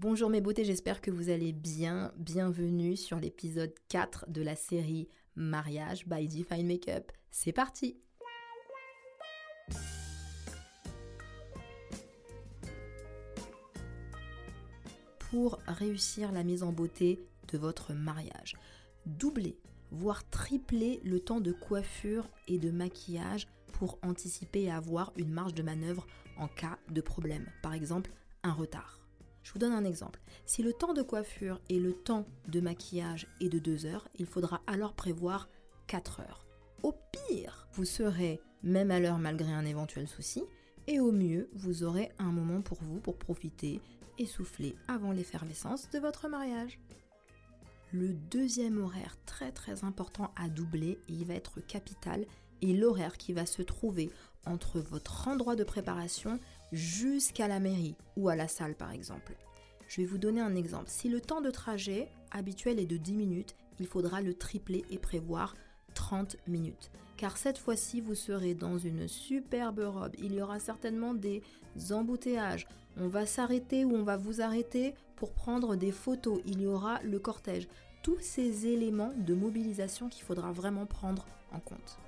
Bonjour mes beautés, j'espère que vous allez bien. Bienvenue sur l'épisode 4 de la série Mariage by Define Makeup. C'est parti Pour réussir la mise en beauté de votre mariage, doublez, voire tripler le temps de coiffure et de maquillage pour anticiper et avoir une marge de manœuvre en cas de problème. Par exemple, un retard. Je vous donne un exemple. Si le temps de coiffure et le temps de maquillage est de 2 heures, il faudra alors prévoir 4 heures. Au pire, vous serez même à l'heure malgré un éventuel souci, et au mieux, vous aurez un moment pour vous pour profiter et souffler avant l'effervescence de votre mariage. Le deuxième horaire très très important à doubler, il va être capital, et l'horaire qui va se trouver entre votre endroit de préparation jusqu'à la mairie ou à la salle par exemple. Je vais vous donner un exemple. Si le temps de trajet habituel est de 10 minutes, il faudra le tripler et prévoir 30 minutes. Car cette fois-ci, vous serez dans une superbe robe. Il y aura certainement des embouteillages. On va s'arrêter ou on va vous arrêter pour prendre des photos. Il y aura le cortège. Tous ces éléments de mobilisation qu'il faudra vraiment prendre en compte.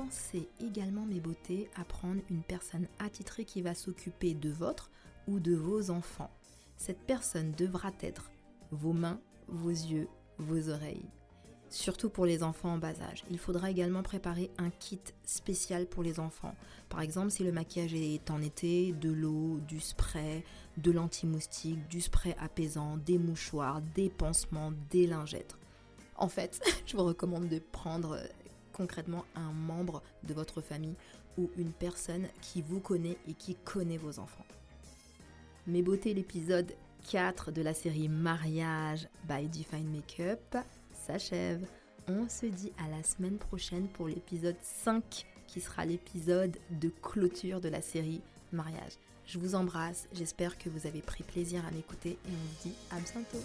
Pensez également, mes beautés, à prendre une personne attitrée qui va s'occuper de votre ou de vos enfants. Cette personne devra être vos mains, vos yeux, vos oreilles. Surtout pour les enfants en bas âge. Il faudra également préparer un kit spécial pour les enfants. Par exemple, si le maquillage est en été, de l'eau, du spray, de l'anti-moustique, du spray apaisant, des mouchoirs, des pansements, des lingettes. En fait, je vous recommande de prendre concrètement un membre de votre famille ou une personne qui vous connaît et qui connaît vos enfants. Mes beautés, l'épisode 4 de la série Mariage by Define Makeup s'achève. On se dit à la semaine prochaine pour l'épisode 5 qui sera l'épisode de clôture de la série Mariage. Je vous embrasse, j'espère que vous avez pris plaisir à m'écouter et on se dit à bientôt.